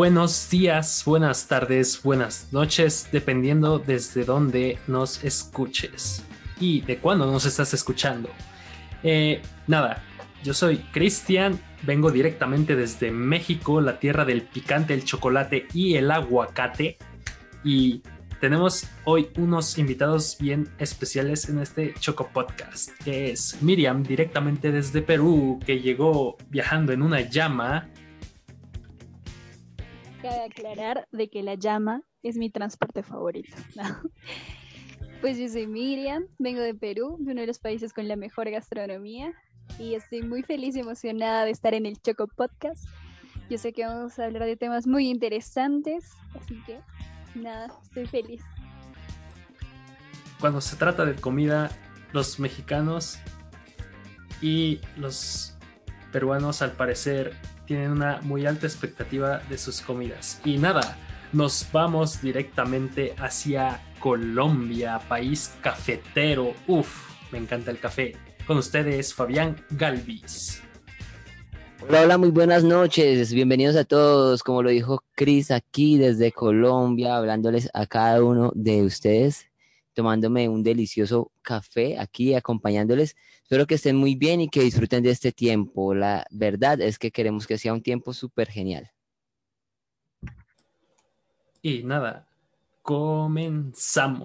Buenos días, buenas tardes, buenas noches, dependiendo desde dónde nos escuches y de cuándo nos estás escuchando. Eh, nada, yo soy Cristian, vengo directamente desde México, la tierra del picante, el chocolate y el aguacate. Y tenemos hoy unos invitados bien especiales en este Choco Podcast, que es Miriam, directamente desde Perú, que llegó viajando en una llama Cabe aclarar de que la llama es mi transporte favorito. Pues yo soy Miriam, vengo de Perú, de uno de los países con la mejor gastronomía, y estoy muy feliz y emocionada de estar en el Choco Podcast. Yo sé que vamos a hablar de temas muy interesantes, así que nada, estoy feliz. Cuando se trata de comida, los mexicanos y los peruanos al parecer tienen una muy alta expectativa de sus comidas. Y nada, nos vamos directamente hacia Colombia, país cafetero. Uf, me encanta el café. Con ustedes, Fabián Galvis. Hola, hola, muy buenas noches. Bienvenidos a todos. Como lo dijo Cris aquí desde Colombia, hablándoles a cada uno de ustedes, tomándome un delicioso café aquí, acompañándoles Espero que estén muy bien y que disfruten de este tiempo. La verdad es que queremos que sea un tiempo súper genial. Y nada, comenzamos.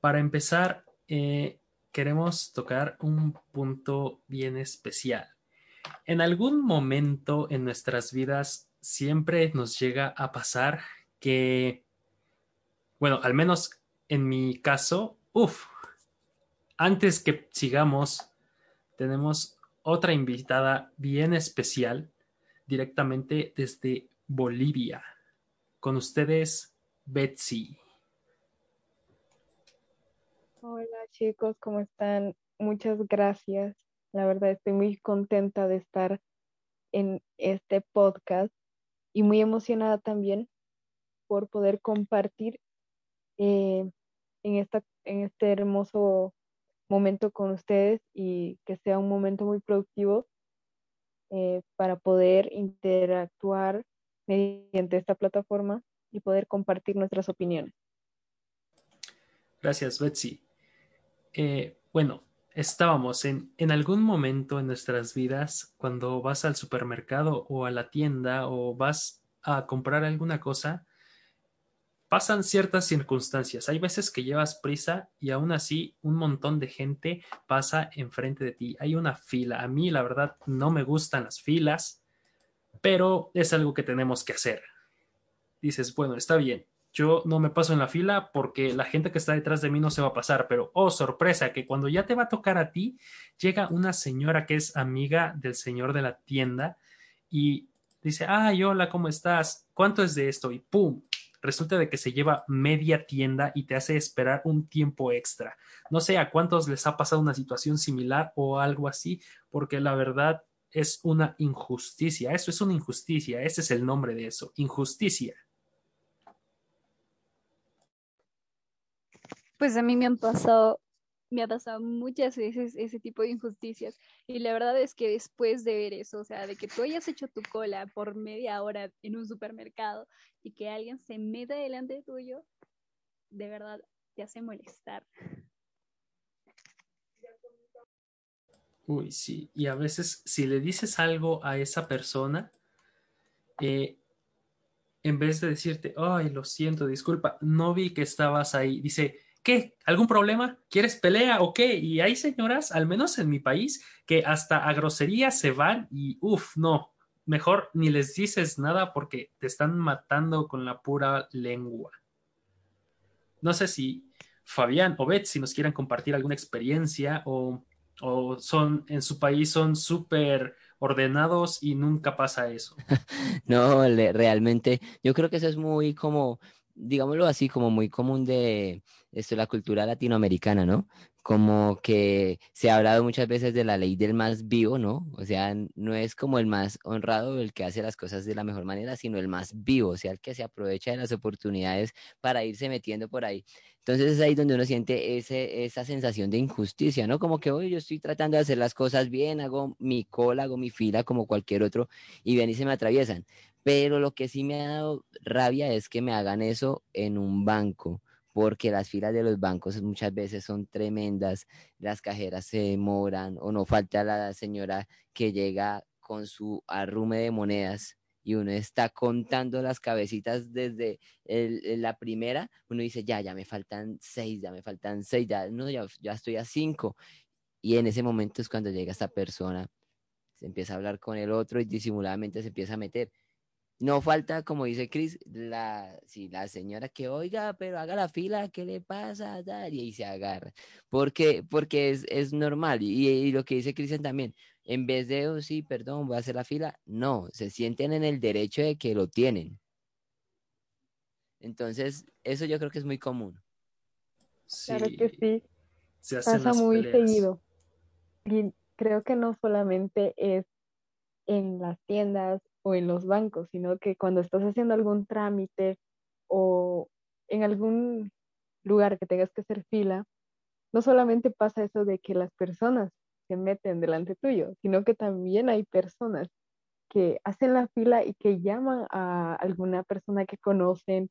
Para empezar, eh, queremos tocar un punto bien especial. En algún momento en nuestras vidas siempre nos llega a pasar que, bueno, al menos en mi caso, uff, antes que sigamos, tenemos otra invitada bien especial directamente desde Bolivia. Con ustedes, Betsy. Hola chicos, ¿cómo están? Muchas gracias. La verdad estoy muy contenta de estar en este podcast y muy emocionada también por poder compartir eh, en, esta, en este hermoso momento con ustedes y que sea un momento muy productivo eh, para poder interactuar mediante esta plataforma y poder compartir nuestras opiniones. Gracias, Betsy. Eh, bueno, estábamos en, en algún momento en nuestras vidas, cuando vas al supermercado o a la tienda o vas a comprar alguna cosa, pasan ciertas circunstancias. Hay veces que llevas prisa y aún así un montón de gente pasa enfrente de ti. Hay una fila. A mí, la verdad, no me gustan las filas, pero es algo que tenemos que hacer. Dices, bueno, está bien. Yo no me paso en la fila porque la gente que está detrás de mí no se va a pasar, pero oh, sorpresa, que cuando ya te va a tocar a ti, llega una señora que es amiga del señor de la tienda y dice, ay, hola, ¿cómo estás? ¿Cuánto es de esto? Y pum, resulta de que se lleva media tienda y te hace esperar un tiempo extra. No sé a cuántos les ha pasado una situación similar o algo así, porque la verdad es una injusticia. Eso es una injusticia. Ese es el nombre de eso. Injusticia. Pues a mí me han pasado me ha pasado muchas veces ese tipo de injusticias. Y la verdad es que después de ver eso, o sea, de que tú hayas hecho tu cola por media hora en un supermercado y que alguien se meta delante tuyo, de verdad te hace molestar. Uy, sí. Y a veces si le dices algo a esa persona, eh, en vez de decirte, ay, lo siento, disculpa, no vi que estabas ahí, dice, ¿qué? ¿Algún problema? ¿Quieres pelea o qué? Y hay señoras, al menos en mi país, que hasta a groserías se van y, uff, no, mejor ni les dices nada porque te están matando con la pura lengua. No sé si Fabián o Beth, si nos quieren compartir alguna experiencia o, o son en su país son súper ordenados y nunca pasa eso. no, realmente, yo creo que eso es muy como, digámoslo así, como muy común de esto, la cultura latinoamericana, ¿no? Como que se ha hablado muchas veces de la ley del más vivo, ¿no? O sea, no es como el más honrado el que hace las cosas de la mejor manera, sino el más vivo, o sea, el que se aprovecha de las oportunidades para irse metiendo por ahí. Entonces es ahí donde uno siente ese, esa sensación de injusticia, ¿no? Como que, hoy yo estoy tratando de hacer las cosas bien, hago mi cola, hago mi fila como cualquier otro y ven y se me atraviesan. Pero lo que sí me ha dado rabia es que me hagan eso en un banco, porque las filas de los bancos muchas veces son tremendas, las cajeras se demoran o no falta la señora que llega con su arrume de monedas y uno está contando las cabecitas desde la primera, uno dice, ya, ya me faltan seis, ya me faltan seis, ya, no, ya, ya estoy a cinco. Y en ese momento es cuando llega esta persona, se empieza a hablar con el otro y disimuladamente se empieza a meter. No falta, como dice Chris, la, si la señora que oiga, pero haga la fila, ¿qué le pasa? Y ahí se agarra. Porque, porque es, es normal. Y, y, lo que dice Cristian también, en vez de, oh, sí, perdón, voy a hacer la fila, no, se sienten en el derecho de que lo tienen. Entonces, eso yo creo que es muy común. claro que sí. Se Pasa muy seguido. Y creo que no solamente es en las tiendas o en los bancos, sino que cuando estás haciendo algún trámite o en algún lugar que tengas que hacer fila, no solamente pasa eso de que las personas se meten delante tuyo, sino que también hay personas que hacen la fila y que llaman a alguna persona que conocen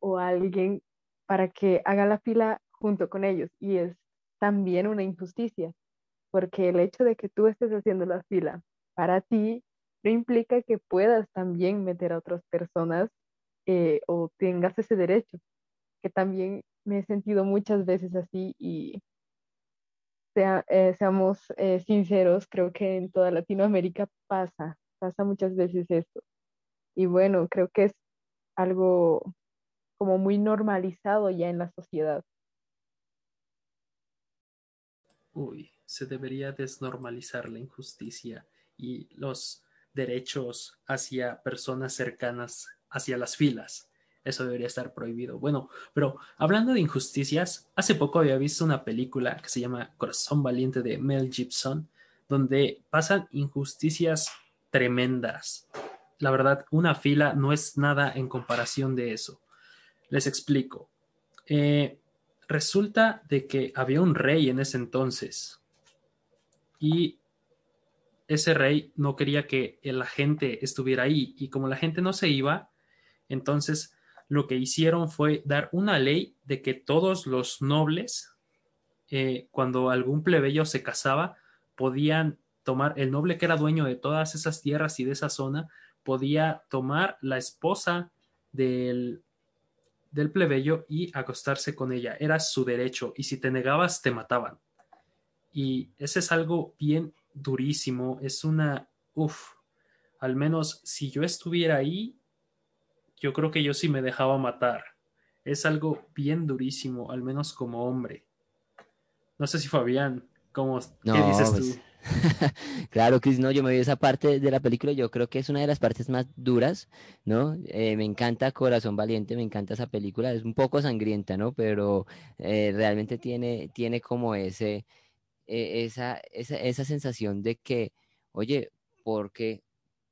o a alguien para que haga la fila junto con ellos. Y es también una injusticia, porque el hecho de que tú estés haciendo la fila para ti no implica que puedas también meter a otras personas eh, o tengas ese derecho, que también me he sentido muchas veces así y eh, seamos eh, sinceros, creo que en toda Latinoamérica pasa, pasa muchas veces esto. Y bueno, creo que es algo como muy normalizado ya en la sociedad. Uy, se debería desnormalizar la injusticia y los derechos hacia personas cercanas, hacia las filas. Eso debería estar prohibido. Bueno, pero hablando de injusticias, hace poco había visto una película que se llama Corazón Valiente de Mel Gibson, donde pasan injusticias tremendas. La verdad, una fila no es nada en comparación de eso. Les explico. Eh, resulta de que había un rey en ese entonces y ese rey no quería que la gente estuviera ahí y como la gente no se iba, entonces lo que hicieron fue dar una ley de que todos los nobles, eh, cuando algún plebeyo se casaba, podían tomar, el noble que era dueño de todas esas tierras y de esa zona, podía tomar la esposa del, del plebeyo y acostarse con ella. Era su derecho y si te negabas te mataban. Y ese es algo bien durísimo. Es una, uff, al menos si yo estuviera ahí, yo creo que yo sí me dejaba matar. Es algo bien durísimo, al menos como hombre. No sé si Fabián, ¿cómo, ¿qué dices pues, tú? claro, Chris, no, yo me vi esa parte de la película, yo creo que es una de las partes más duras, ¿no? Eh, me encanta Corazón Valiente, me encanta esa película, es un poco sangrienta, ¿no? Pero eh, realmente tiene, tiene como ese, e, esa, esa, esa sensación de que, oye, ¿por qué?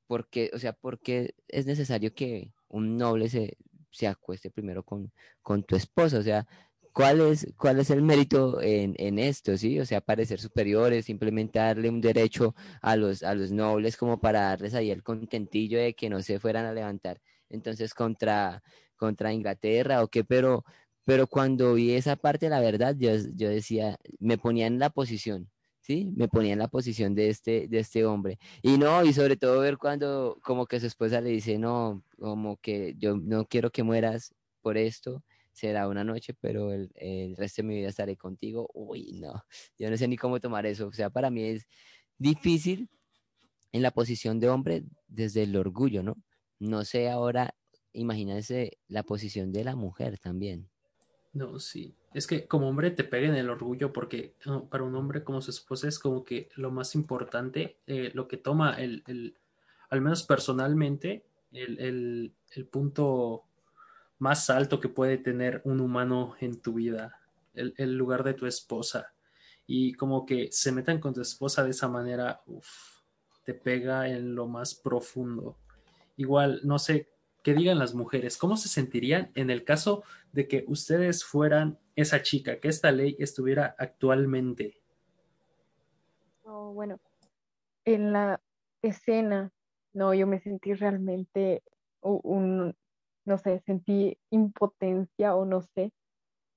Porque, o sea, porque es necesario que un noble se, se acueste primero con, con tu esposa, o sea, ¿cuál es, cuál es el mérito en, en, esto, sí? O sea, parecer superiores, simplemente darle un derecho a los, a los nobles como para darles ahí el contentillo de que no se fueran a levantar entonces contra, contra Inglaterra o qué, pero, pero cuando vi esa parte, la verdad, yo, yo decía, me ponía en la posición, ¿sí? Me ponía en la posición de este, de este hombre. Y no, y sobre todo ver cuando como que su esposa le dice, no, como que yo no quiero que mueras por esto, será una noche, pero el, el resto de mi vida estaré contigo. Uy, no, yo no sé ni cómo tomar eso. O sea, para mí es difícil en la posición de hombre desde el orgullo, ¿no? No sé ahora, imagínense la posición de la mujer también. No, sí. Es que como hombre te pega en el orgullo porque para un hombre como su esposa es como que lo más importante, eh, lo que toma el, el, al menos personalmente, el, el, el, punto más alto que puede tener un humano en tu vida, el, el, lugar de tu esposa. Y como que se metan con tu esposa de esa manera, uf, te pega en lo más profundo. Igual, no sé que digan las mujeres, ¿cómo se sentirían en el caso de que ustedes fueran esa chica, que esta ley estuviera actualmente? Oh, bueno, en la escena, no, yo me sentí realmente un, no sé, sentí impotencia o no sé,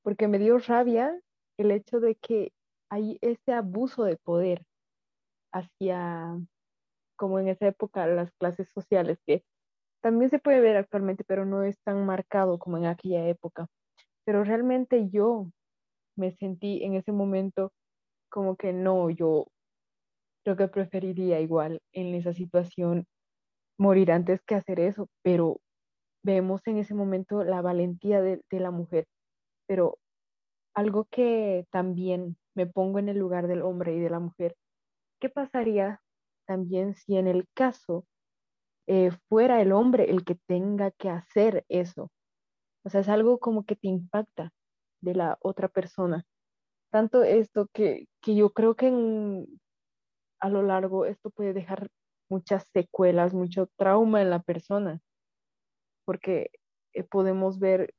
porque me dio rabia el hecho de que hay ese abuso de poder hacia, como en esa época, las clases sociales, que también se puede ver actualmente, pero no es tan marcado como en aquella época. Pero realmente yo me sentí en ese momento como que no, yo creo que preferiría igual en esa situación morir antes que hacer eso, pero vemos en ese momento la valentía de, de la mujer. Pero algo que también me pongo en el lugar del hombre y de la mujer, ¿qué pasaría también si en el caso eh, fuera el hombre el que tenga que hacer eso. O sea, es algo como que te impacta de la otra persona. Tanto esto que, que yo creo que a lo largo esto puede dejar muchas secuelas, mucho trauma en la persona, porque eh, podemos ver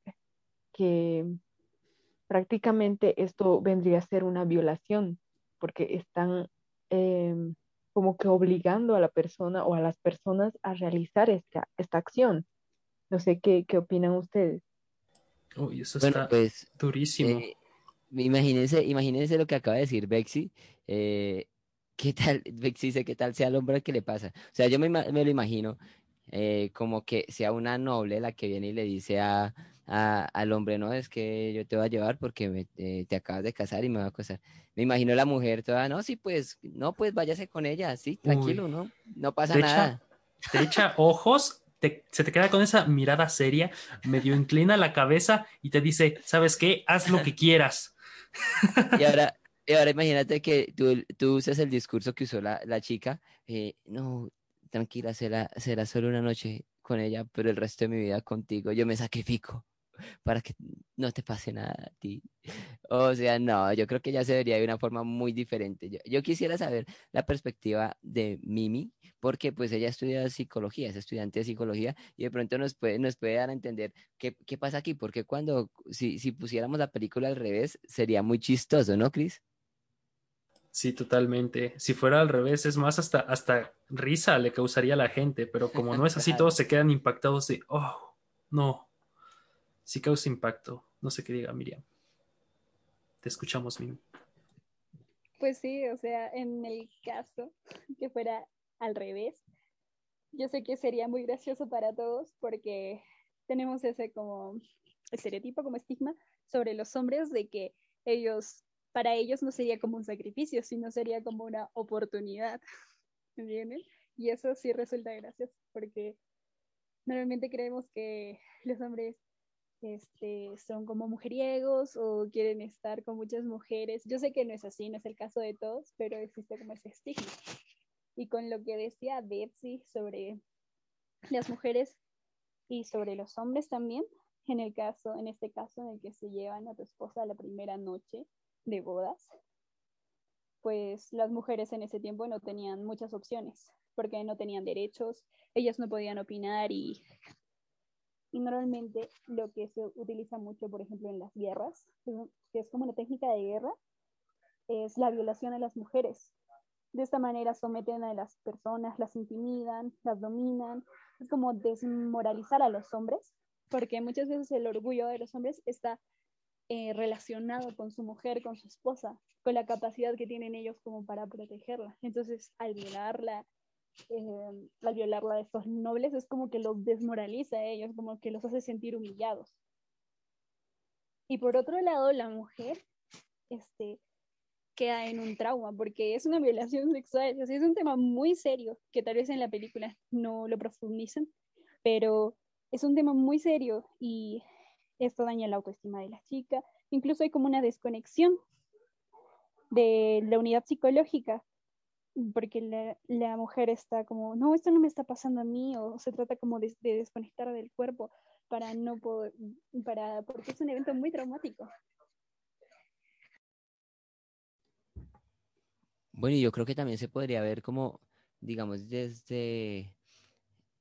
que prácticamente esto vendría a ser una violación, porque están em, como que obligando a la persona o a las personas a realizar esta, esta acción. No sé qué, qué opinan ustedes. Uy, eso está pues, durísimo. Eh, imagínense, imagínense lo que acaba de decir Bexi. Eh, ¿Qué tal, Bexi dice, qué tal sea el hombre que le pasa? O sea, yo me, me lo imagino eh, como que sea una noble la que viene y le dice a, al hombre, no, es que yo te voy a llevar porque eh, te acabas de casar y me va a casar. Me imagino la mujer toda, no, sí, pues, no, pues váyase con ella, sí, tranquilo, ¿no? No pasa nada. te echa ojos, se te queda con esa mirada seria, medio inclina la cabeza y te dice, ¿sabes qué? Haz lo que quieras. Y ahora, y ahora imagínate que tú, tú usas el discurso que usó la, la chica, eh, no, tranquila, será, será solo una noche con ella, pero el resto de mi vida contigo, yo me sacrifico para que no te pase nada a ti. O sea, no, yo creo que ya se vería de una forma muy diferente. Yo, yo, quisiera saber la perspectiva de Mimi, porque pues ella estudia psicología, es estudiante de psicología, y de pronto nos puede, nos puede dar a entender qué, qué pasa aquí, porque cuando, si, si pusiéramos la película al revés, sería muy chistoso, ¿no, Cris? Sí, totalmente. Si fuera al revés, es más, hasta, hasta risa le causaría a la gente, pero como no es así, todos se quedan impactados de, oh, no. Sí causa impacto. No sé qué diga Miriam. Te escuchamos, Mimi. Pues sí, o sea, en el caso que fuera al revés, yo sé que sería muy gracioso para todos porque tenemos ese como estereotipo, como estigma sobre los hombres de que ellos para ellos no sería como un sacrificio, sino sería como una oportunidad. ¿Entienden? Y eso sí resulta gracioso, porque normalmente creemos que los hombres este, son como mujeriegos o quieren estar con muchas mujeres. Yo sé que no es así, no es el caso de todos, pero existe como ese estigma. Y con lo que decía Betsy sobre las mujeres y sobre los hombres también, en el caso, en este caso en el que se llevan a tu esposa la primera noche, de bodas, pues las mujeres en ese tiempo no tenían muchas opciones, porque no tenían derechos, ellas no podían opinar y, y normalmente lo que se utiliza mucho, por ejemplo, en las guerras, que es como una técnica de guerra, es la violación a las mujeres. De esta manera someten a las personas, las intimidan, las dominan. Es como desmoralizar a los hombres, porque muchas veces el orgullo de los hombres está eh, relacionado con su mujer, con su esposa, con la capacidad que tienen ellos como para protegerla. Entonces, al violarla, eh, al violarla de estos nobles, es como que los desmoraliza a ellos, como que los hace sentir humillados. Y por otro lado, la mujer este, queda en un trauma, porque es una violación sexual, es un tema muy serio, que tal vez en la película no lo profundizan, pero es un tema muy serio y esto daña la autoestima de la chica, incluso hay como una desconexión de la unidad psicológica, porque la, la mujer está como, no, esto no me está pasando a mí, o se trata como de, de desconectar del cuerpo para no poder, para, porque es un evento muy traumático. Bueno, yo creo que también se podría ver como, digamos, desde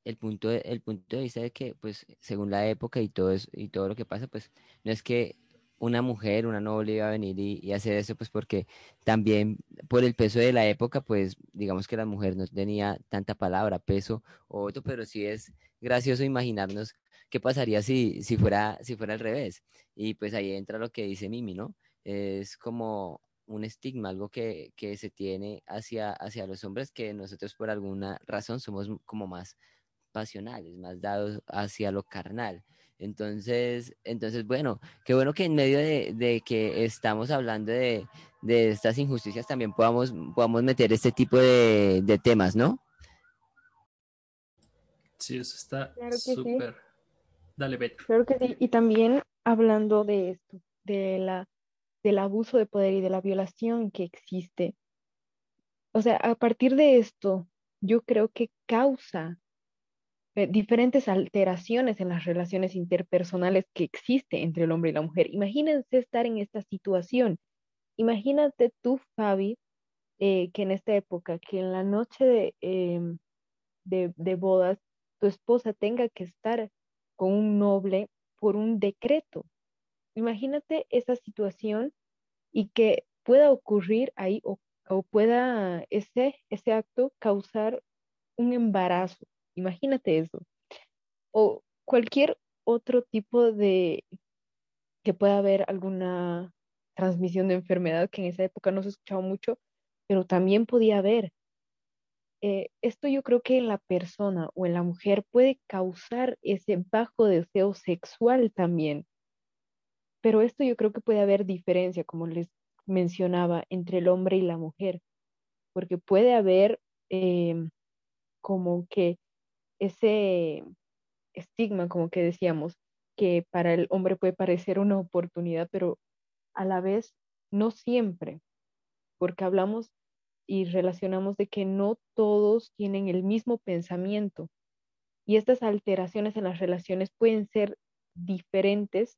el punto de, el punto de vista de que, pues, según la época y todo eso, y todo lo que pasa, pues, no es que una mujer, una noble iba a venir y, y, hacer eso, pues porque también por el peso de la época, pues digamos que la mujer no tenía tanta palabra, peso o otro, pero sí es gracioso imaginarnos qué pasaría si, si, fuera, si fuera al revés. Y pues ahí entra lo que dice Mimi, ¿no? Es como un estigma, algo que, que se tiene hacia, hacia los hombres que nosotros por alguna razón somos como más pasionales, más dados hacia lo carnal. Entonces, entonces bueno, qué bueno que en medio de, de que estamos hablando de, de, estas injusticias también podamos, podamos meter este tipo de, de temas, ¿no? Sí, eso está Claro súper. sí. Dale, Bet. Claro que sí. Y también hablando de esto, de la, del abuso de poder y de la violación que existe. O sea, a partir de esto, yo creo que causa eh, diferentes alteraciones en las relaciones interpersonales que existe entre el hombre y la mujer. Imagínense estar en esta situación. Imagínate tú, Fabi, eh, que en esta época, que en la noche de, em, de, de bodas, tu esposa tenga que estar con un noble por un decreto. Imagínate esa situación y que pueda ocurrir ahí o, o pueda ese, ese acto causar un embarazo. Imagínate eso. O cualquier otro tipo de que pueda haber alguna transmisión de enfermedad que en esa época no se escuchaba mucho, pero también podía haber. Eh, esto yo creo que en la persona o en la mujer puede causar ese bajo deseo sexual también. Pero esto yo creo que puede haber diferencia, como les mencionaba, entre el hombre y la mujer, porque puede haber eh, como que ese estigma, como que decíamos, que para el hombre puede parecer una oportunidad, pero a la vez no siempre, porque hablamos y relacionamos de que no todos tienen el mismo pensamiento y estas alteraciones en las relaciones pueden ser diferentes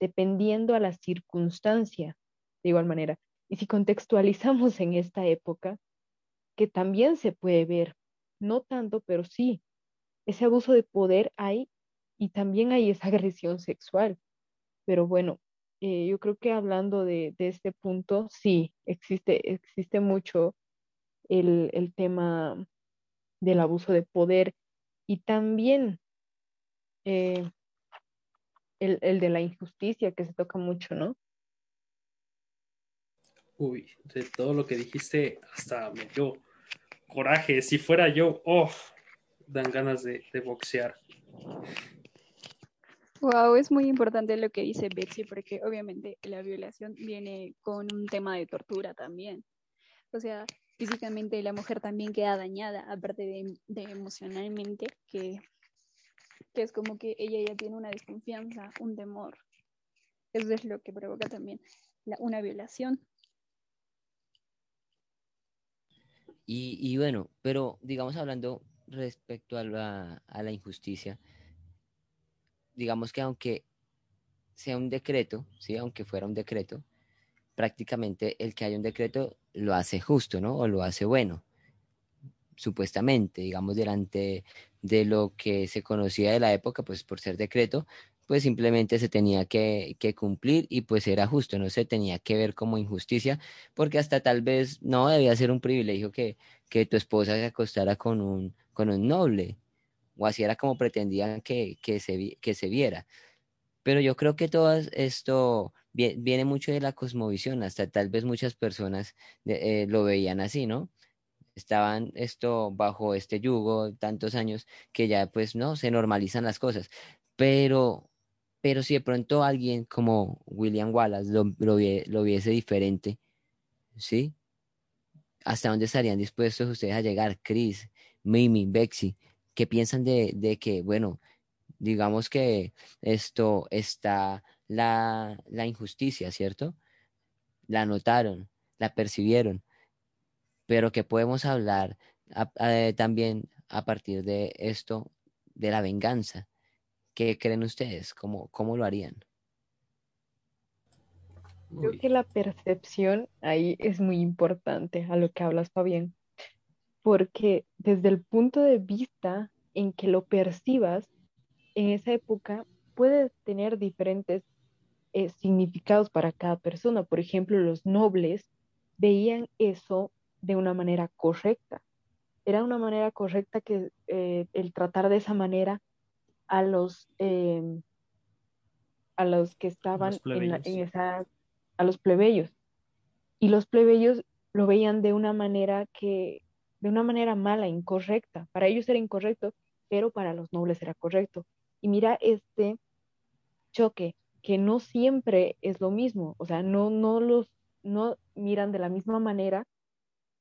dependiendo a la circunstancia, de igual manera. Y si contextualizamos en esta época, que también se puede ver, no tanto, pero sí, ese abuso de poder hay y también hay esa agresión sexual. Pero bueno, eh, yo creo que hablando de, de, este punto, sí, existe, existe mucho el, el tema del abuso de poder y también eh, el, el, de la injusticia que se toca mucho, ¿no? Uy, de todo lo que dijiste, hasta me dio coraje. Si fuera yo, oh, dan ganas de, de boxear. Wow, es muy importante lo que dice Betsy, porque obviamente la violación viene con un tema de tortura también. O sea, físicamente la mujer también queda dañada, aparte de, de emocionalmente, que, que, es como que ella ya tiene una desconfianza, un temor. Eso es lo que provoca también la, una violación. Y, y, bueno, pero digamos hablando respecto a la, injusticia, digamos que aunque sea un decreto, ¿sí? aunque fuera un decreto, prácticamente el que haya un decreto lo hace justo, ¿no? O lo hace bueno, supuestamente, digamos, delante de lo que se conocía de la época, pues por ser decreto, pues simplemente se tenía que, que, cumplir y pues era justo, no se tenía que ver como injusticia, porque hasta tal vez no debía ser un privilegio que, que tu esposa se acostara con un, con un noble, o así era como pretendían que, que, se, que se viera. Pero yo creo que todo esto viene mucho de la cosmovisión, hasta tal vez muchas personas eh, lo veían así, ¿no? Estaban esto bajo este yugo tantos años que ya pues no, se normalizan las cosas. Pero, pero si de pronto alguien como William Wallace lo, lo, viese diferente, ¿sí? ¿Hasta dónde estarían dispuestos ustedes a llegar? Chris, Mimi, Bexy, ¿qué piensan de, de que, bueno, digamos que esto está la, la injusticia, ¿cierto? La notaron, la percibieron, pero que podemos hablar también a partir de esto, de la venganza. ¿Qué creen ustedes? ¿Cómo, cómo lo harían? Creo que la percepción ahí es muy importante a lo que hablas, Fabián, porque desde el punto de vista en que lo percibas, en esa época puede tener diferentes eh, significados para cada persona. Por ejemplo, los nobles veían eso de una manera correcta. Era una manera correcta que eh, el tratar de esa manera a los, em, a los que estaban en, esa, a los plebeyos. Y los plebeyos lo veían de una manera que, de una manera mala, incorrecta. Para ellos era incorrecto, pero para los nobles era correcto. Y mira este choque que no siempre es lo mismo, o sea, no, no los, no miran de la misma manera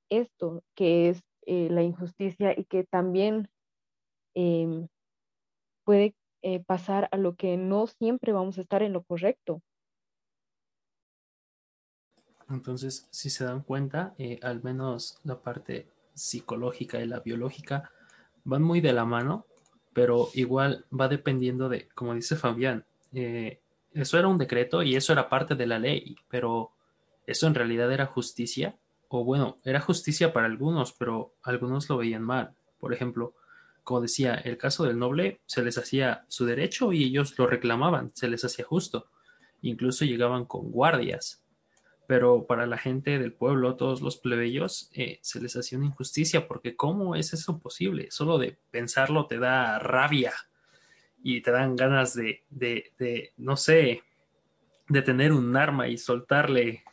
esto que es eh, la injusticia y que también em, puede eh, pasar a lo que no siempre vamos a estar en lo correcto. Entonces, si se dan cuenta, eh, al menos la parte psicológica y la biológica van muy de la mano, pero igual va dependiendo de, como dice Fabián, eso era un decreto y eso era parte de la ley, pero eso en realidad era justicia, o bueno, era justicia para algunos, pero algunos lo veían mal. Por ejemplo, como decía, el caso del noble se les hacía su derecho y ellos lo reclamaban, se les hacía justo. Incluso llegaban con guardias. Pero para la gente del pueblo, todos los plebeyos, eh, se les hacía una injusticia, porque ¿cómo es eso posible? Solo de pensarlo te da rabia y te dan ganas de, de, no sé, de tener un arma y soltarle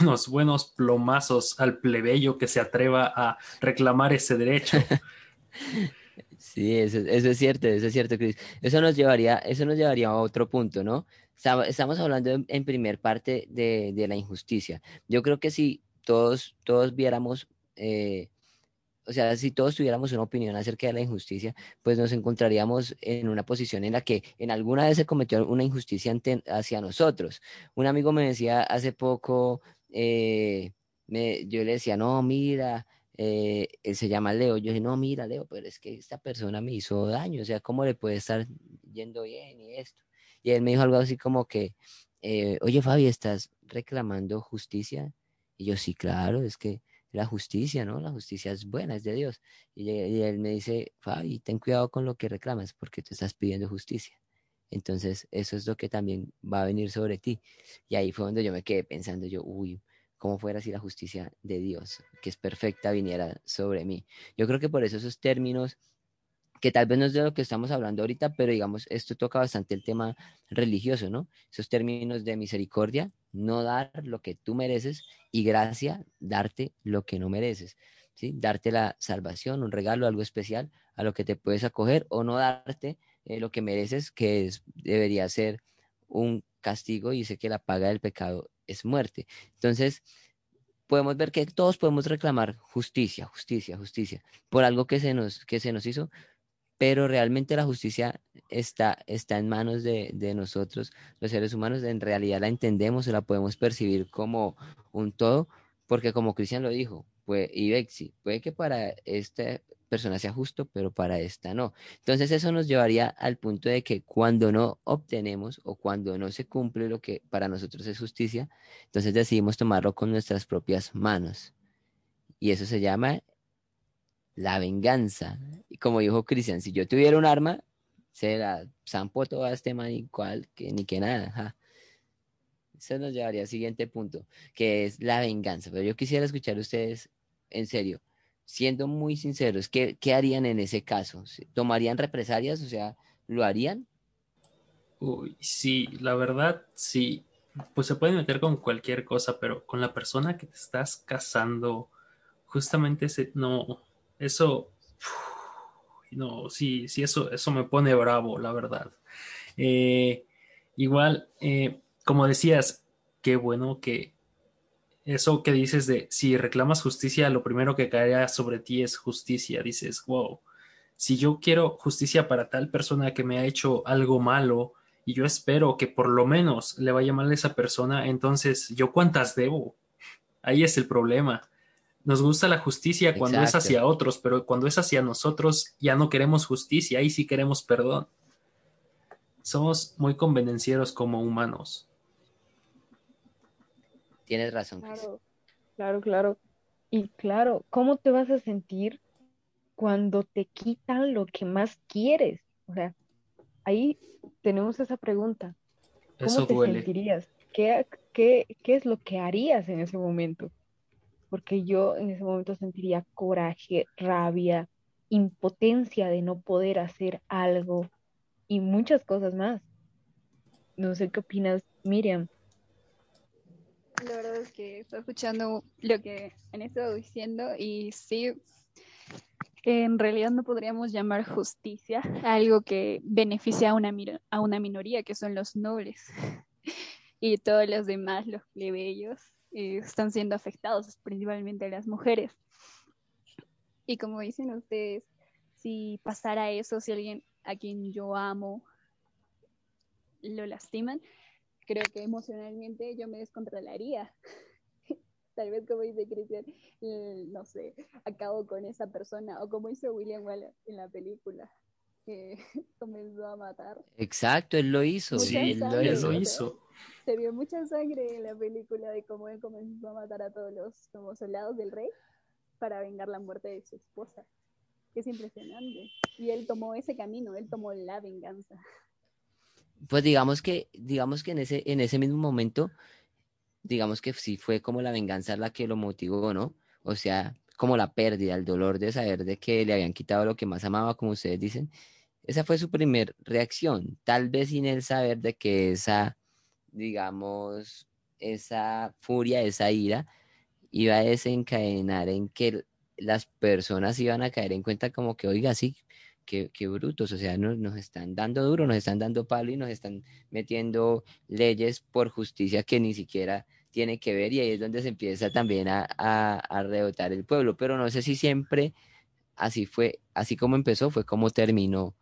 unos buenos plomazos al plebeyo que se atreva a reclamar ese derecho. Sí, eso, es cierto, eso es cierto, Chris. Eso nos llevaría, eso nos llevaría a otro punto, ¿no? Estamos hablando en, primer parte de, de, la injusticia. Yo creo que si todos, todos viéramos eh, o sea, si todos tuviéramos una opinión acerca de la injusticia, pues nos encontraríamos en una posición en la que en alguna vez se cometió una injusticia hacia nosotros. Un amigo me decía hace poco, eh, yo le decía, no, mira, eh, él se llama Leo. Yo dije, no, mira, Leo, pero es que esta persona me hizo daño, o sea, ¿cómo le puede estar yendo bien y esto? Y él me dijo algo así como que, eh, oye, Fabi, ¿estás reclamando justicia? Y yo, sí, claro, es que la justicia, ¿no? La justicia es buena, es de Dios. Y, él me dice, Fabi, ten cuidado con lo que reclamas porque te estás pidiendo justicia. Entonces, eso es lo que también va a venir sobre ti. Y ahí fue donde yo me quedé pensando, yo, uy, ¿cómo fuera si la justicia de Dios, que es perfecta, viniera sobre mí? Yo creo que por eso esos términos que tal vez no es de lo que estamos hablando ahorita, pero digamos, esto toca bastante el tema religioso, ¿no? Esos términos de misericordia, no dar lo que tú mereces y gracia, darte lo que no mereces, ¿sí? Darte la salvación, un regalo, algo especial a lo que te puedes acoger o no darte eh, lo que mereces, que es, debería ser un castigo y sé que la paga del pecado es muerte. Entonces, podemos ver que todos podemos reclamar justicia, justicia, justicia, por algo que se nos, que se nos hizo, pero realmente la justicia está, está en manos de, nosotros, los seres humanos, en realidad la entendemos o la podemos percibir como un todo, porque como Cristian lo dijo, pues, y Bexi, puede que para esta persona sea justo, pero para esta no. Entonces eso nos llevaría al punto de que cuando no obtenemos o cuando no se cumple lo que para nosotros es justicia, entonces decidimos tomarlo con nuestras propias manos. Y eso se llama la venganza. Y como dijo Cristian, si yo tuviera un arma, se la zampo todo este man igual que ni que nada. Eso nos llevaría al siguiente punto, que es la venganza. Pero yo quisiera escuchar a ustedes, en serio, siendo muy sinceros, ¿qué, ¿qué, harían en ese caso? ¿Tomarían represalias? O sea, ¿lo harían? Uy, sí, la verdad, sí. pues se pueden meter con cualquier cosa, pero con la persona que te estás casando, justamente ese, no, eso, no, sí, sí, eso, eso me pone bravo, la verdad. Eh, igual, eh, como decías, qué bueno que eso que dices de si reclamas justicia, lo primero que caerá sobre ti es justicia. Dices, wow, si yo quiero justicia para tal persona que me ha hecho algo malo y yo espero que por lo menos le vaya mal a esa persona, entonces yo cuántas debo. Ahí es el problema. Nos gusta la justicia cuando es hacia otros, pero cuando es hacia nosotros ya no queremos justicia, ahí sí queremos perdón. Somos muy convenencieros como humanos. Tienes razón. Claro, claro, claro. Y claro, ¿cómo te vas a sentir cuando te quitan lo que más quieres? O sea, ahí tenemos esa pregunta. ¿Cómo te sentirías? ¿Qué, qué, ¿Qué es lo que harías en ese momento? Porque yo en ese momento sentiría coraje, rabia, impotencia de no poder hacer algo y muchas cosas más. No sé qué opinas, Miriam. La verdad es que estoy escuchando lo que han estado diciendo y sí, en realidad no podríamos llamar justicia algo que beneficia a una, a una minoría, que son los nobles. Y todos los demás, los plebeyos, eh, están siendo afectados, principalmente las mujeres. Y como dicen ustedes, si pasara eso, si alguien a quien yo amo lo lastiman, creo que emocionalmente yo me descontrolaría. Tal vez como dice Cristian, no sé, acabo con esa persona, o como hizo William Wallace en la película, que comenzó a matar. Exacto, él lo hizo, sí, él lo, hizo. Se vio mucha sangre en la película de cómo él comenzó a matar a todos los como soldados del rey para vengar la muerte de su esposa. Es impresionante. Y él tomó ese camino, él tomó la venganza pues digamos que, digamos que en ese, en ese mismo momento, digamos que sí fue como la venganza la que lo motivó, ¿no? O sea, como la pérdida, el dolor de saber de que le habían quitado lo que más amaba, como ustedes dicen. Esa fue su primer reacción, tal vez sin el saber de que esa, digamos, esa furia, esa ira, iba a desencadenar en que las personas iban a caer en cuenta como que, oiga, sí, qué, brutos, o sea, nos, nos, están dando duro, nos están dando palo y nos están metiendo leyes por justicia que ni siquiera tiene que ver y ahí es donde se empieza también a, a, rebotar el pueblo, pero no sé si siempre así fue, así como empezó, fue como terminó,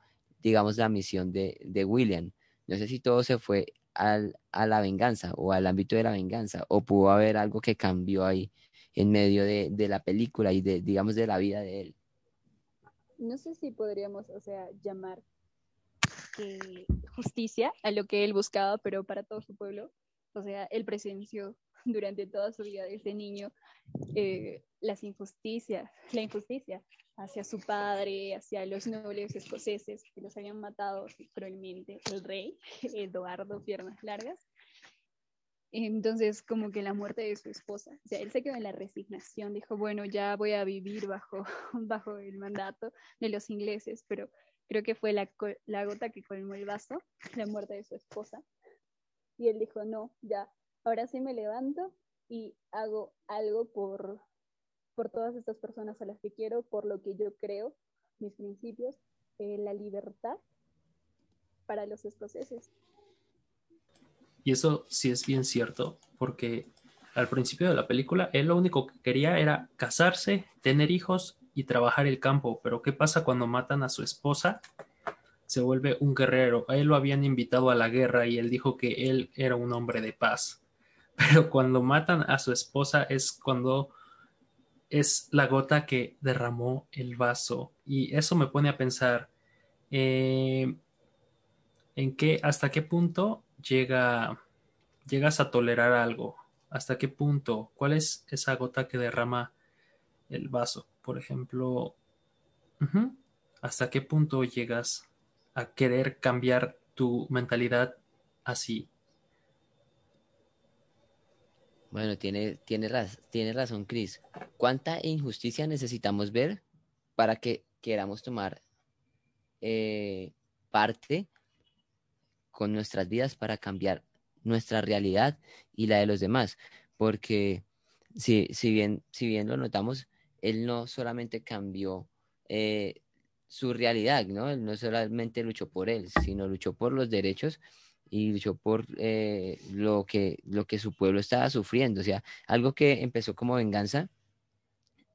digamos, la misión de, de William. No sé si todo se fue al, a la venganza o al ámbito de la venganza, o pudo haber algo que cambió ahí en medio de, de la película y de, digamos, de la vida de él no sé si podríamos, o sea, llamar justicia a lo que él buscaba, pero para todo su pueblo. O sea, él presenció durante toda su vida desde niño eh, las injusticias, la injusticia hacia su padre, hacia los nobles escoceses que los habían matado cruelmente, el rey Eduardo Piernas Largas, entonces, como que la muerte de su esposa, o sea, él se quedó en la resignación, dijo, bueno, ya voy a vivir bajo, bajo el mandato de los ingleses, pero creo que fue la, la gota que colmó el vaso, la muerte de su esposa. Y él dijo, no, ya, ahora sí me levanto y hago algo por, por todas estas personas a las que quiero, por lo que yo creo, mis principios, eh, la libertad para los escoceses. Y eso sí es bien cierto, porque al principio de la película él lo único que quería era casarse, tener hijos y trabajar el campo. Pero ¿qué pasa cuando matan a su esposa? Se vuelve un guerrero. A él lo habían invitado a la guerra y él dijo que él era un hombre de paz. Pero cuando matan a su esposa es cuando es la gota que derramó el vaso. Y eso me pone a pensar eh, en qué, hasta qué punto llega, llegas a tolerar algo? ¿Hasta qué punto? ¿Cuál es esa gota que derrama el vaso? Por ejemplo, ¿hasta qué punto llegas a querer cambiar tu mentalidad así? Bueno, tiene, tiene, tiene razón, Chris. ¿Cuánta injusticia necesitamos ver para que queramos tomar eh, parte con nuestras vidas para cambiar nuestra realidad y la de los demás, porque si, si, bien, si bien lo notamos, él no solamente cambió eh, su realidad, ¿no? Él no solamente luchó por él, sino luchó por los derechos y luchó por eh, lo, que, lo que su pueblo estaba sufriendo. O sea, algo que empezó como venganza,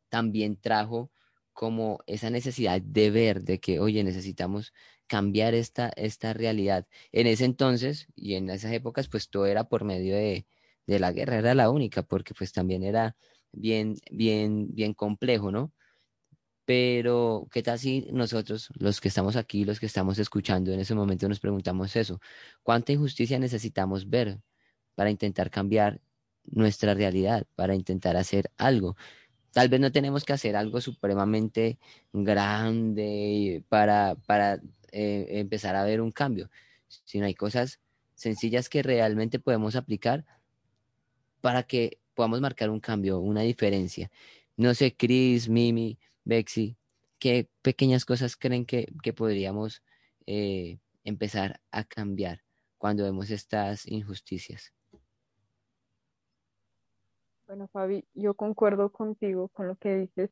también trajo como esa necesidad de ver, de que, oye, necesitamos cambiar esta, esta realidad. En ese entonces y en esas épocas, pues todo era por medio de, de la guerra, era la única, porque pues también era bien, bien, bien complejo, ¿no? Pero, ¿qué tal si nosotros, los que estamos aquí, los que estamos escuchando en ese momento, nos preguntamos eso? ¿Cuánta injusticia necesitamos ver para intentar cambiar nuestra realidad, para intentar hacer algo? Tal vez no tenemos que hacer algo supremamente grande para, para eh, empezar a ver un cambio, sino hay cosas sencillas que realmente podemos aplicar para que podamos marcar un cambio, una diferencia. No sé, Chris, Mimi, Bexi, ¿qué pequeñas cosas creen que, podríamos eh, empezar a cambiar cuando vemos estas injusticias? Bueno, Fabi, yo concuerdo contigo con lo que dices.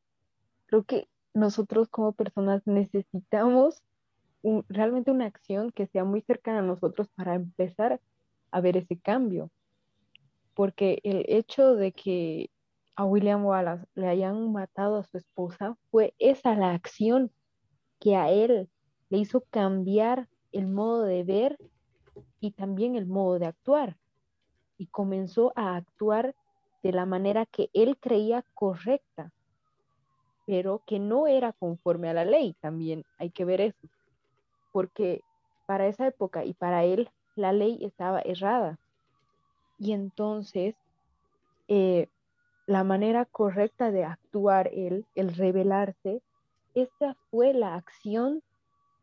Creo que nosotros como personas necesitamos realmente una acción que sea muy cercana a nosotros para empezar a ver ese cambio. Porque el hecho de que a William Wallace le hayan matado a su esposa, fue esa la acción que a él le hizo cambiar el modo de ver y también el modo de actuar. Y comenzó a actuar de la manera que él creía correcta, pero que no era conforme a la ley. También hay que ver eso, porque para esa época y para él la ley estaba errada. Y entonces eh, la manera correcta de actuar él, el rebelarse, esa fue la acción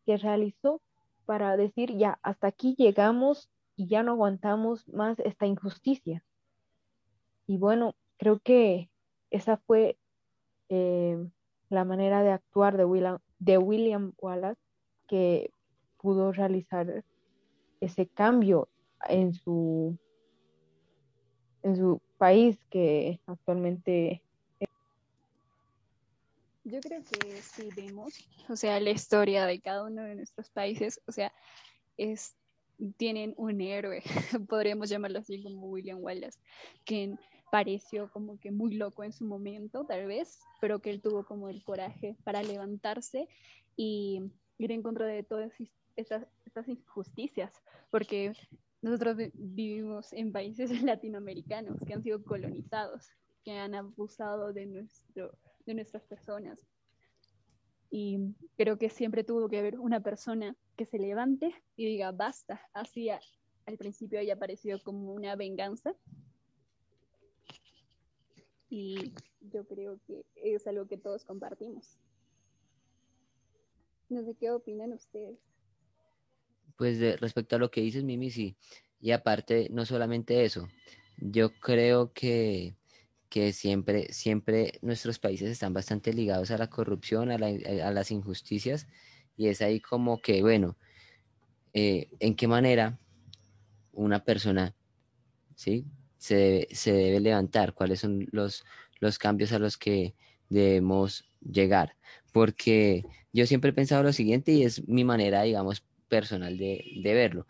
que realizó para decir, ya, hasta aquí llegamos y ya no aguantamos más esta injusticia. Y bueno, creo que esa fue eh, la manera de actuar de William, de William Wallace que pudo realizar ese cambio en su en su país que actualmente yo creo que si vemos, o sea, la historia de cada uno de nuestros países, o sea, es, tienen un héroe, podríamos llamarlo así como William Wallace, que pareció como que muy loco en su momento, tal vez, pero que él tuvo como el coraje para levantarse y ir en contra de todas estas, estas injusticias, porque nosotros vivimos en países latinoamericanos que han sido colonizados, que han abusado de, nuestro, de nuestras personas. Y creo que siempre tuvo que haber una persona que se levante y diga, basta. Así al principio haya parecido como una venganza. Y yo creo que es algo que todos compartimos. No sé qué opinan ustedes pues respecto a lo que dices, Mimi, sí. Y aparte, no solamente eso, yo creo que, que siempre, siempre nuestros países están bastante ligados a la corrupción, a, las injusticias, y es ahí como que, bueno, eh, ¿en qué manera una persona ¿sí? se, debe, se debe levantar? ¿Cuáles son los, los cambios a los que debemos llegar? Porque yo siempre he pensado lo siguiente y es mi manera, digamos, personal de, verlo.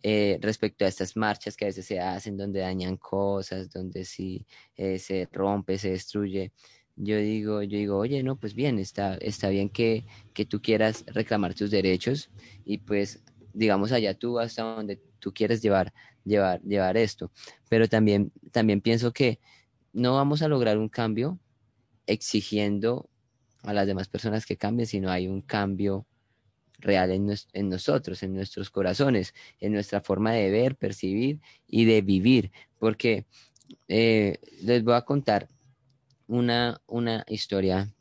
Eh, respecto a estas marchas que a veces se hacen donde dañan cosas, donde si eh, se rompe, se destruye, yo digo, yo digo, oye, no, pues bien, está, está bien que, que tú quieras reclamar tus derechos y pues digamos allá tú hasta donde tú quieres llevar, llevar, llevar esto. Pero también, también pienso que no vamos a lograr un cambio exigiendo a las demás personas que cambien, sino hay un cambio real en, nosotros, en nuestros corazones, en nuestra forma de ver, percibir y de vivir. Porque eh, les voy a contar una, una historia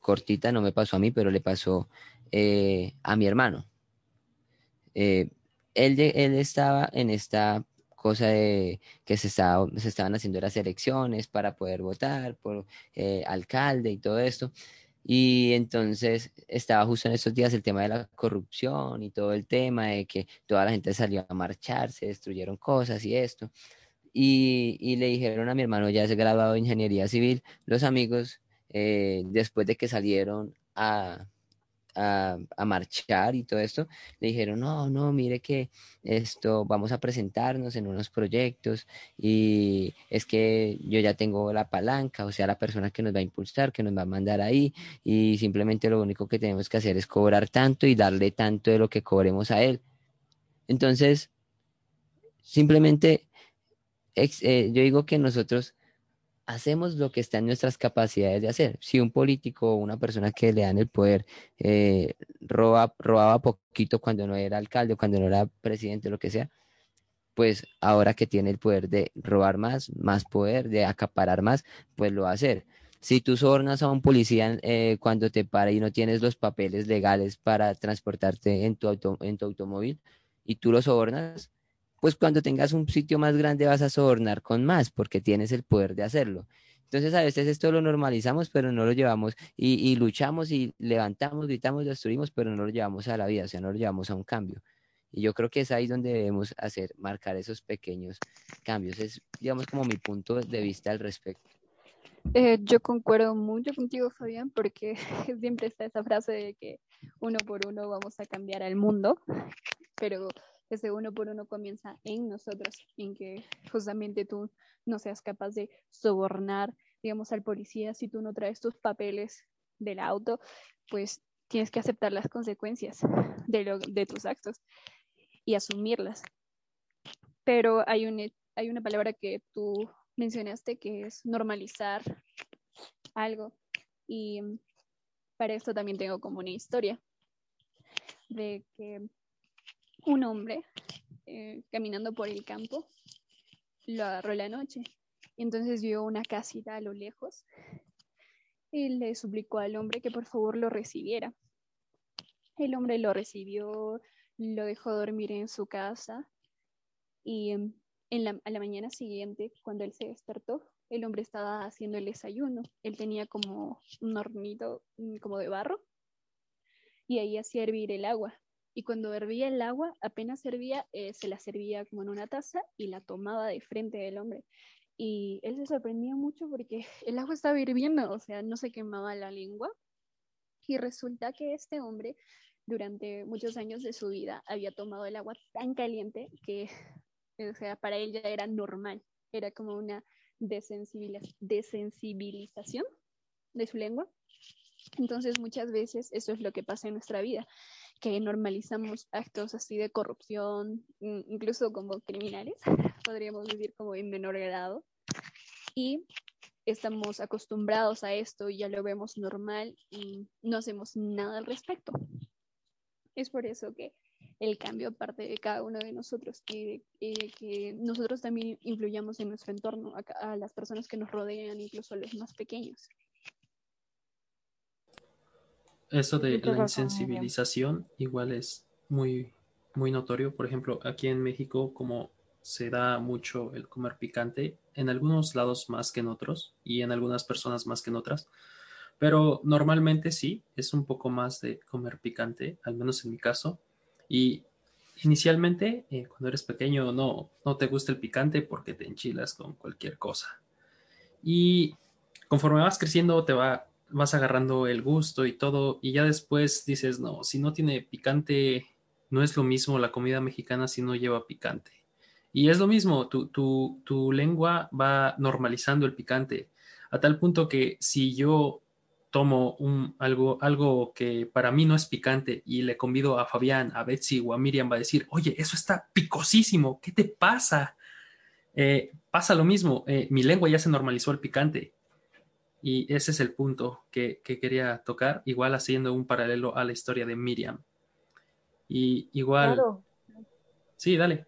cortita, no me pasó a mí, pero le pasó eh, a mi hermano. Eh, él, él estaba en esta cosa de que se, estaba, se estaban haciendo las elecciones para poder votar por alcalde y todo esto. Y entonces estaba justo en estos días el tema de la corrupción y todo el tema de que toda la gente salió a marchar, se destruyeron cosas y esto. Y, y le dijeron a mi hermano, ya es graduado de ingeniería civil, los amigos, eh, después de que salieron a, a, marchar y todo esto, le dijeron, no, no, mire que esto, vamos a presentarnos en unos proyectos y es que yo ya tengo la palanca, o sea, la persona que nos va a impulsar, que nos va a mandar ahí y simplemente lo único que tenemos que hacer es cobrar tanto y darle tanto de lo que cobremos a él. Entonces, simplemente, eh, yo digo que nosotros hacemos lo que está en nuestras capacidades de hacer. Si un político o una persona que le dan el poder eh, roba, robaba poquito cuando no era alcalde, cuando no era presidente, lo que sea, pues ahora que tiene el poder de robar más, más poder, de acaparar más, pues lo va a hacer. Si tú sobornas a un policía eh, cuando te para y no tienes los papeles legales para transportarte en tu, en tu automóvil y tú lo sobornas, pues cuando tengas un sitio más grande vas a sobornar con más porque tienes el poder de hacerlo. Entonces a veces esto lo normalizamos, pero no lo llevamos y, luchamos y levantamos, gritamos, destruimos, pero no lo llevamos a la vida, o sea, no lo llevamos a un cambio. Y yo creo que es ahí donde debemos hacer, marcar esos pequeños cambios. Es, digamos, como mi punto de vista al respecto. Eh, yo concuerdo mucho contigo, Fabián, porque siempre está esa frase de que uno por uno vamos a cambiar al mundo, pero ese uno por uno comienza en nosotros, en que justamente tú no seas capaz de sobornar, digamos, al policía si tú no traes tus papeles del auto, pues tienes que aceptar las consecuencias de, lo, de tus actos y asumirlas. Pero hay, un, hay una palabra que tú mencionaste que es normalizar algo y para esto también tengo como una historia de que un hombre eh, caminando por el campo lo agarró la noche. Y entonces vio una casita a lo lejos y le suplicó al hombre que por favor lo recibiera. El hombre lo recibió, lo dejó dormir en su casa y em, en la, a la mañana siguiente, cuando él se despertó, el hombre estaba haciendo el desayuno. Él tenía como un hornito mm, como de barro y ahí hacía hervir el agua y cuando hervía el agua, apenas hervía, eh, se la servía como en una taza y la tomaba de frente del hombre. Y él se sorprendía mucho porque el agua estaba hirviendo, o sea, no se quemaba la lengua. Y resulta que este hombre, durante muchos años de su vida, había tomado el agua tan caliente que, o sea, para él ya era normal, era como una desensibilización de su lengua. Entonces, muchas veces eso es lo que pasa en nuestra vida que normalizamos actos así de corrupción, incluso como criminales, podríamos decir como en menor grado, y estamos acostumbrados a esto y ya lo vemos normal y no hacemos nada al respecto. Es por eso que el cambio parte de cada uno de nosotros y, que nosotros también influyamos en nuestro entorno, a, a las personas que nos rodean, incluso a los más pequeños. Eso de la insensibilización igual es muy, muy notorio. Por ejemplo, aquí en México, como se da mucho el comer picante, en algunos lados más que en otros y en algunas personas más que en otras. Pero normalmente sí, es un poco más de comer picante, al menos en mi caso. Y inicialmente, eh, cuando eres pequeño, no, no te gusta el picante porque te enchilas con cualquier cosa. Y conforme vas creciendo, te va vas agarrando el gusto y todo, y ya después dices, no, si no tiene picante, no es lo mismo la comida mexicana si no lleva picante. Y es lo mismo, tu, tu, tu lengua va normalizando el picante, a tal punto que si yo tomo un, algo, algo que para mí no es picante y le convido a Fabián, a Betsy o a Miriam, va a decir, oye, eso está picosísimo, ¿qué te pasa? Eh, pasa lo mismo, eh, mi lengua ya se normalizó el picante y ese es el punto que, quería tocar, igual haciendo un paralelo a la historia de Miriam. Y igual... Claro. Sí, dale.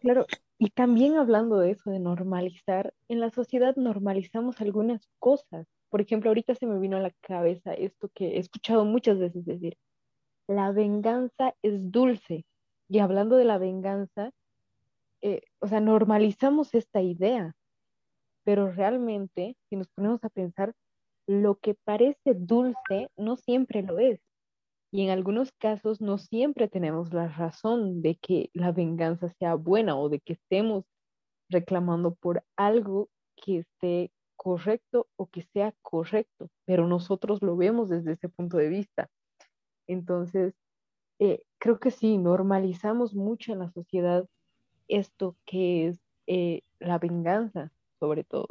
Claro, y también hablando de eso, de normalizar, en la sociedad normalizamos algunas cosas. Por ejemplo, ahorita se me vino a la cabeza esto que he escuchado muchas veces decir, la venganza es dulce. Y hablando de la venganza, eh, o sea, normalizamos esta idea pero realmente, si nos ponemos a pensar, lo que parece dulce no siempre lo es. Y en algunos casos no siempre tenemos la razón de que la venganza sea buena o de que estemos reclamando por algo que esté correcto o que sea correcto, pero nosotros lo vemos desde ese punto de vista. Entonces, eh, creo que sí, normalizamos mucho en la sociedad esto que es eh, la venganza, sobre todo.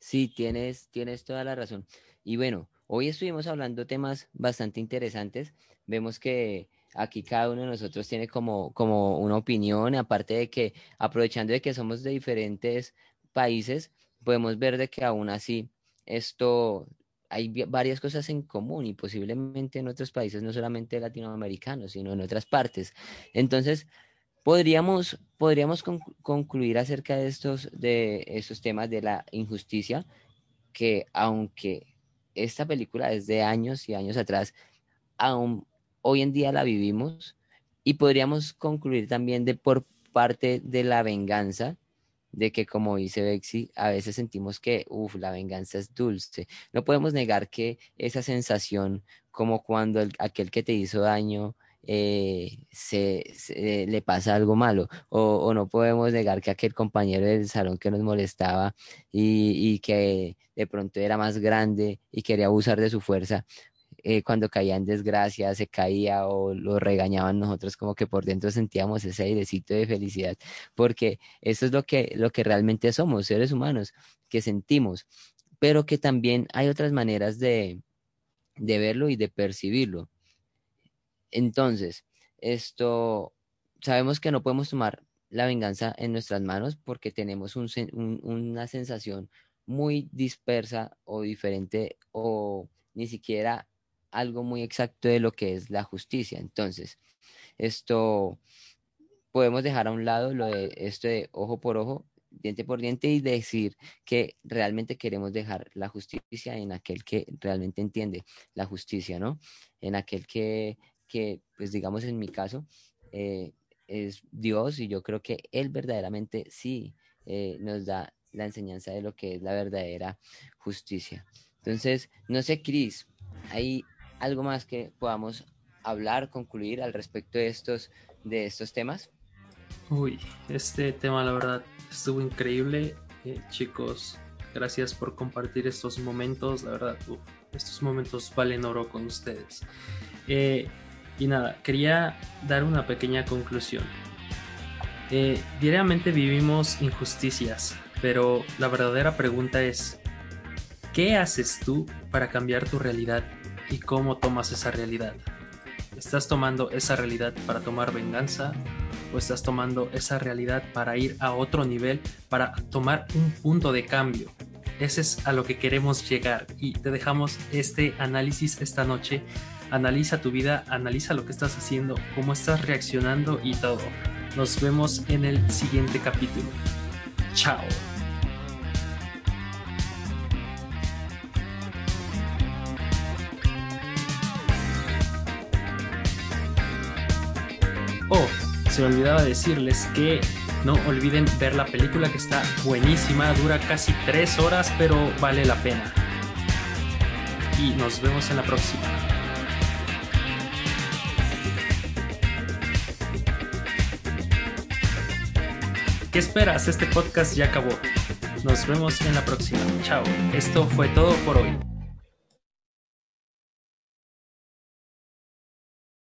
Sí, tienes, tienes toda la razón. Y bueno, hoy estuvimos hablando temas bastante interesantes. Vemos que aquí cada uno de nosotros tiene como, como una opinión, aparte de que aprovechando de que somos de diferentes países, podemos ver de que aún así esto hay varias cosas en común y posiblemente en otros países, no solamente latinoamericanos, sino en otras partes. Entonces, podríamos, podríamos concluir acerca de estos, de estos temas de la injusticia, que aunque esta película es de años y años atrás, aún hoy en día la vivimos y podríamos concluir también de por parte de la venganza, de que como dice Bexi, a veces sentimos que, uff, la venganza es dulce. No podemos negar que esa sensación, como cuando aquel que te hizo daño, eh, se, le pasa algo malo o, no podemos negar que aquel compañero del salón que nos molestaba y, que de pronto era más grande y quería abusar de su fuerza, eh, cuando caía en desgracia, se caía o lo regañaban nosotros como que por dentro sentíamos ese airecito de felicidad, porque eso es lo que, lo que realmente somos, seres humanos, que sentimos, pero que también hay otras maneras de, de verlo y de percibirlo. Entonces, esto, sabemos que no podemos tomar la venganza en nuestras manos porque tenemos una sensación muy dispersa o diferente o ni siquiera algo muy exacto de lo que es la justicia. Entonces, esto podemos dejar a un lado lo de esto de ojo por ojo, diente por diente y decir que realmente queremos dejar la justicia en aquel que realmente entiende la justicia, ¿no? En aquel que, que pues digamos en mi caso, eh, es Dios y yo creo que Él verdaderamente sí eh, nos da la enseñanza de lo que es la verdadera justicia. Entonces, no sé, Cris, hay algo más que podamos hablar, concluir al respecto de estos, de estos temas? Uy, este tema la verdad estuvo increíble. Eh, chicos, gracias por compartir estos momentos. La verdad, estos momentos valen oro con ustedes. Eh, y nada, quería dar una pequeña conclusión. Eh, diariamente vivimos injusticias, pero la verdadera pregunta es, ¿qué haces tú para cambiar tu realidad y cómo tomas esa realidad. ¿Estás tomando esa realidad para tomar venganza o estás tomando esa realidad para ir a otro nivel, para tomar un punto de cambio? Ese es a lo que queremos llegar y te dejamos este análisis esta noche. Analiza tu vida, analiza lo que estás haciendo, cómo estás reaccionando y todo. Nos vemos en el siguiente capítulo. Chao. Oh, se me olvidaba decirles que no olviden ver la película que está buenísima, dura casi tres horas, pero vale la pena. Y nos vemos en la próxima. ¿Qué esperas? Este podcast ya acabó. Nos vemos en la próxima. Chao. Esto fue todo por hoy.